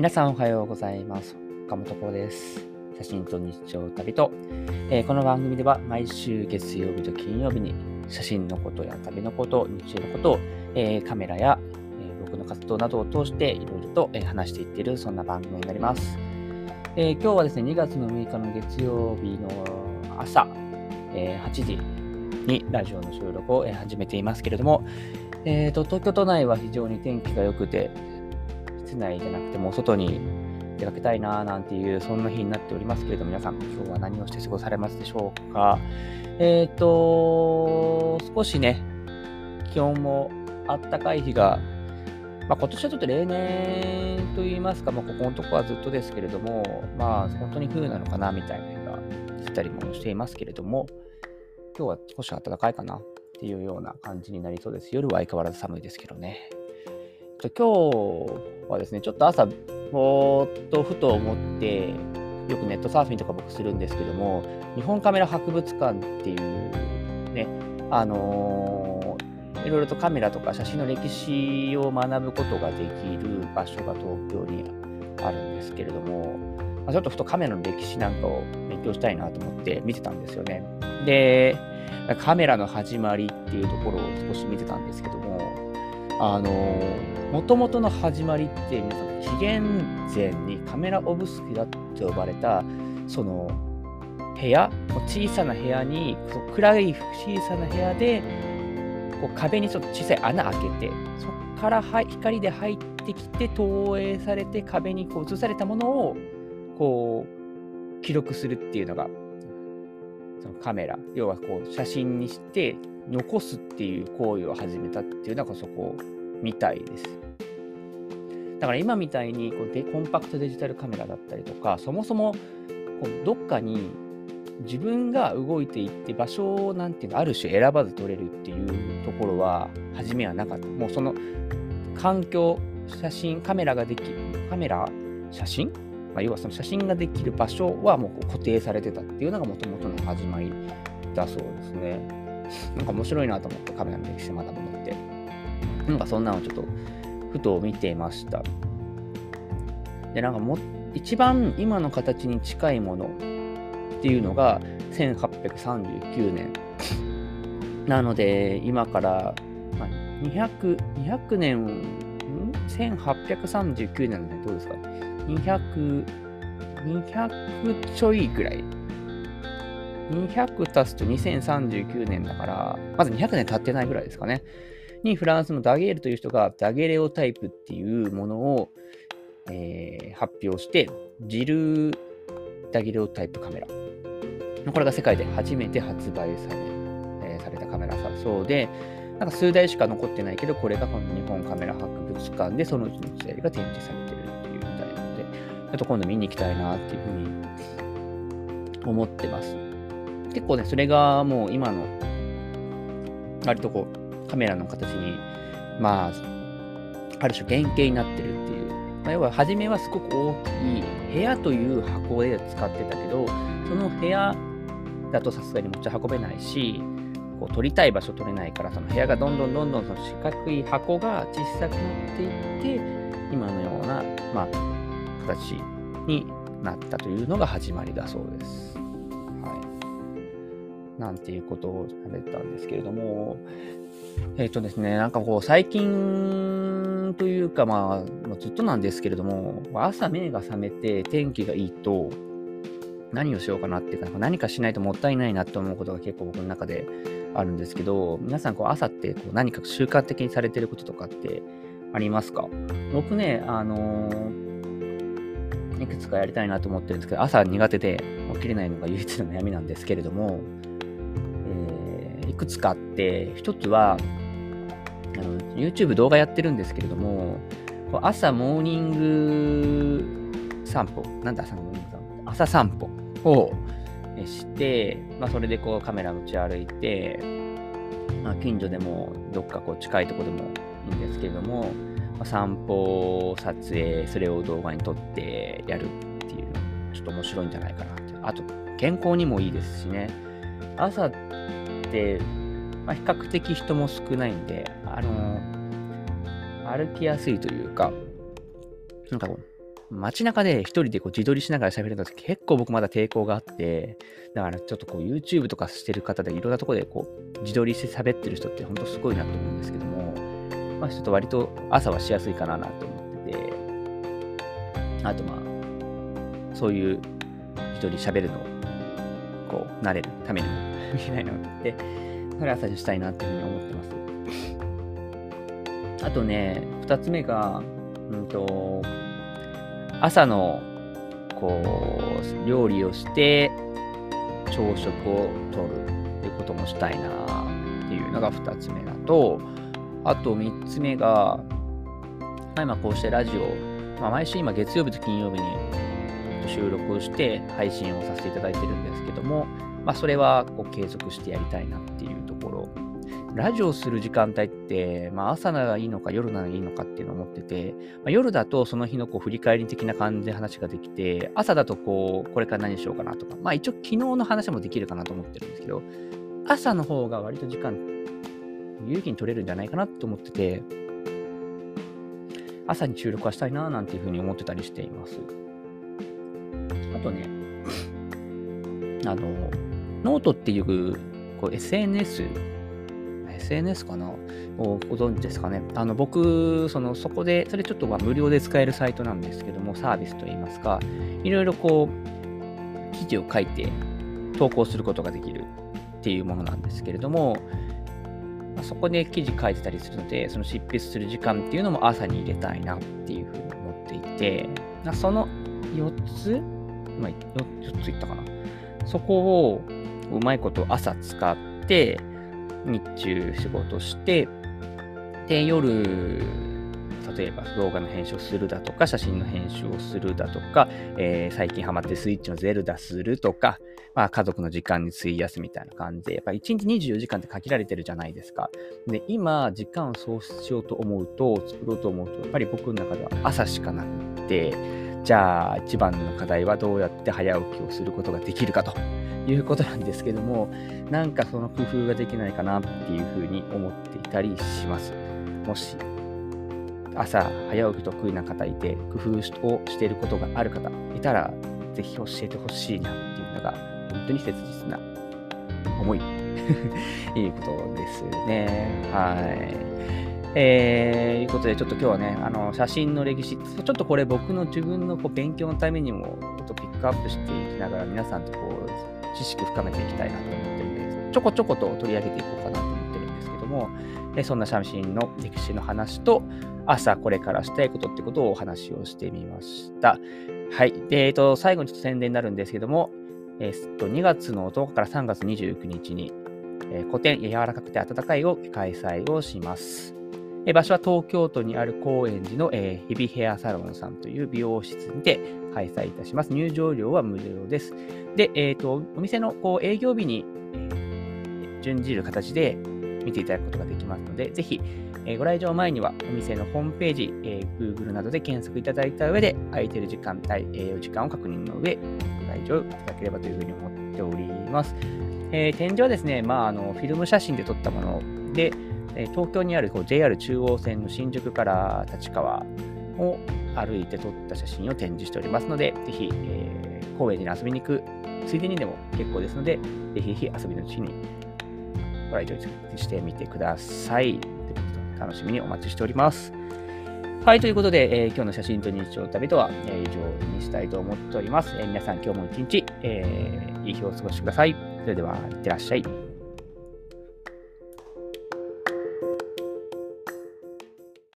皆さんおはようございます。岡本幸です。写真と日常旅と、えーこの番組では毎週月曜日と金曜日に写真のことや旅のこと、日常のことを、えーカメラや、えー僕の活動などを通していろいろと、え話していっているそんな番組になります。え今日はですね、2月の6日の月曜日の朝、えー8時にラジオの収録を、え始めていますけれども、えーと東京都内は非常に天気が良くて、室内じゃなくてもう外に出かけたいななんていうそんな日になっておりますけれど皆さん今日は何をして過ごされますでしょうか？えっ、と少しね気温もあったかい日が、まあ、今年はちょっと例年といいますか、まあ、ここのとこはずっとですけれどもまあ本当に冬なのかなみたいな日が出たりもしていますけれども今日は少し暖かいかなっていうような感じになりそうです。夜は相変わらず寒いですけどね。と今日はですね、ちょっと朝、ぼーっとふと思って、よくネットサーフィンとか僕するんですけども、日本カメラ博物館っていうね、あのーいろいろとカメラとか写真の歴史を学ぶことができる場所が東京にあるんですけれども、まちょっとふとカメラの歴史なんかを勉強したいなと思って見てたんですよね。で、カメラの始まりっていうところを少し見てたんですけども、あのもともとの始まりって皆さん紀元前にカメラオブスキュラと呼ばれたその部屋小さな部屋にそ暗い小さな部屋でこう壁にちょっと小さい穴開けてそこからは光で入ってきて投影されて壁にこう映されたものをこう記録するっていうのがそのカメラ要はこう写真にして残すっていう行為を始めたっていうのがそこみたいです。だから今みたいにこうでコンパクトデジタルカメラだったりとかそもそもこうどっかに自分が動いていって場所をなんていうのある種選ばず撮れるっていうところは初めはなかった。もうその環境写真カメラができるカメラ写真まあ、要はその写真ができる場所はもう固定されてたっていうのがもともとの始まりだそうですね。なんか面白いなと思ってカメラの歴史学ぶのって。なんかそんなのちょっとふと見ていました。で、なんかも一番今の形に近いものっていうのが1839年。なので今から、200, 200年、ん ?1839 年なんでどうですか？200、ちょいぐらい。200足すと2039年だから、まず200年経ってないぐらいですかね。にフランスのダゲールという人がダゲレオタイプっていうものを、えー発表して、ジルダゲレオタイプカメラ。これが世界で初めて発売され,、えーされたカメラだそうで、なんか数台しか残ってないけど、これがこの日本カメラ博物館でそのうちの1台が展示されちょっと今度見に行きたいなっていうふうに思ってます。結構ね、それがもう今の、割とこう、カメラの形に、まあ、ある種原型になってるっていう。まあ、要は、初めはすごく大きい部屋という箱で使ってたけど、その部屋だとさすがに持ち運べないし、こう撮りたい場所撮れないから、その部屋がどんどんどんどんその四角い箱が小さくなっていって、今のような、まあ、形になったというのが始まりだそうです。はい。なんていうことを喋ったんですけれども、えっ、とですね、なんかこう、最近というか、まあ、ずっとなんですけれども、朝目が覚めて天気がいいと、何をしようかなっていうか、何かしないともったいないなと思うことが結構僕の中であるんですけど、皆さんこう朝ってこう何か習慣的にされてることとかってありますか？僕ね、あのーくつかやりたいなと思ってるんですけど、朝苦手で起きれないのが唯一の悩みなんですけれども、えーいくつかあって、一つは、あの YouTube 動画やってるんですけれども、朝モーニング散歩、なんだ朝のモーニング散歩？朝散歩をして、まあ、それでこうカメラ持ち歩いて、まあ、近所でもどっかこう近いとこでもいいんですけれども、散歩撮影、それを動画に撮ってやるっていうの、ちょっと面白いんじゃないかなって。あと、健康にもいいですしね。朝って、まあ、比較的人も少ないんで、あの歩きやすいというか、なんかこう、街中で一人でこう自撮りしながら喋るのって結構僕まだ抵抗があって、だからちょっとこう YouTube とかしてる方でいろんなとこでこう自撮りして喋ってる人って本当すごいなと思うんですけども、まあちょっと割と朝はしやすいかななと思ってて、あとまあ、そういう自撮り喋るのをこう慣れるためにも見えないので、それ朝にしたいなっていうふうに思ってます。あとね、二つ目が、うんと、朝のこう料理をして朝食をとるっていうこともしたいなっていうのが2つ目だとあと3つ目が、まあ、今こうしてラジオ、まあ、毎週今月曜日と金曜日に収録をして配信をさせていただいてるんですけども、まあ、それはこう継続してやりたいなっていうところ。ラジオする時間帯って、まあ、朝ならいいのか夜ならいいのかっていうのを思ってて、まあ、夜だとその日のこう振り返り的な感じで話ができて、朝だとこう、これから何しようかなとか、まあ一応昨日の話もできるかなと思ってるんですけど、朝の方が割と時間、有気に取れるんじゃないかなと思ってて、朝に収録はしたいななんていうふうに思ってたりしています。あとね、あの、ノートっていうこう SNS SNS かな？をご存知ですかね？あの僕、そのそこで、それちょっとま無料で使えるサイトなんですけども、サービスといいますか、いろいろこう、記事を書いて投稿することができるっていうものなんですけれども、そこで記事書いてたりするので、その執筆する時間っていうのも朝に入れたいなっていうふうに思っていて、その4つ、今 4, 4ついったかな。そこをうまいこと朝使って、日中仕事して、で、夜、例えば動画の編集をするだとか、写真の編集をするだとか、えー、最近ハマってスイッチのゼルダするとか、まあ家族の時間に費やすみたいな感じで、やっぱ1日24時間って限られてるじゃないですか。で、今、時間をそうしようと思うと、作ろうと思うと、やっぱり僕の中では朝しかなくて、じゃあ一番の課題はどうやって早起きをすることができるかということなんですけども、なんかその工夫ができないかなっていうふうに思っていたりします。もし、朝早起き得意な方いて、工夫をしていることがある方いたら、ぜひ教えてほしいなっていうのが、本当に切実な思い、いうことですね。はい。えー、いうことで、ちょっと今日はね、あの、写真の歴史、ちょっとこれ僕の自分のこう勉強のためにも、ちょっとピックアップしていきながら、皆さんとこう、知識深めていきたいなと思ってるんで、ちょこちょこと取り上げていこうかなと思ってるんですけども、えそんな写真の歴史の話と、朝これからしたいことってことをお話をしてみました。はい。で、えっ、と、最後にちょっと宣伝になるんですけども、えっ、と、2月の10日から3月29日に、えー、古典柔らかくて温かいを開催をします。え場所は東京都にある高円寺の、えー、日々ヘアサロンさんという美容室にて開催いたします。入場料は無料です。で、えっ、と、お店のこう営業日に、え、準じる形で見ていただくことができますので、ぜひ、え、ご来場前にはお店のホームページ、えー、Google などで検索いただいた上で、空いている時間帯、営業時間を確認の上、ご来場いただければというふうに思っております。えー、展示はですね、まあ、あのフィルム写真で撮ったもので、え東京にあるこう JR 中央線の新宿から立川を歩いて撮った写真を展示しておりますので、ぜひ、えー、高円寺に遊びに行くついでにでも結構ですので、ぜひぜひ遊びのうちにご来場してみてください。楽しみにお待ちしております。はい、ということで、えー、今日の写真と日常旅とは、えー、以上にしたいと思っております。えー、皆さん今日も一日、えー、いい日をお過ごしください。それでは、いってらっしゃい。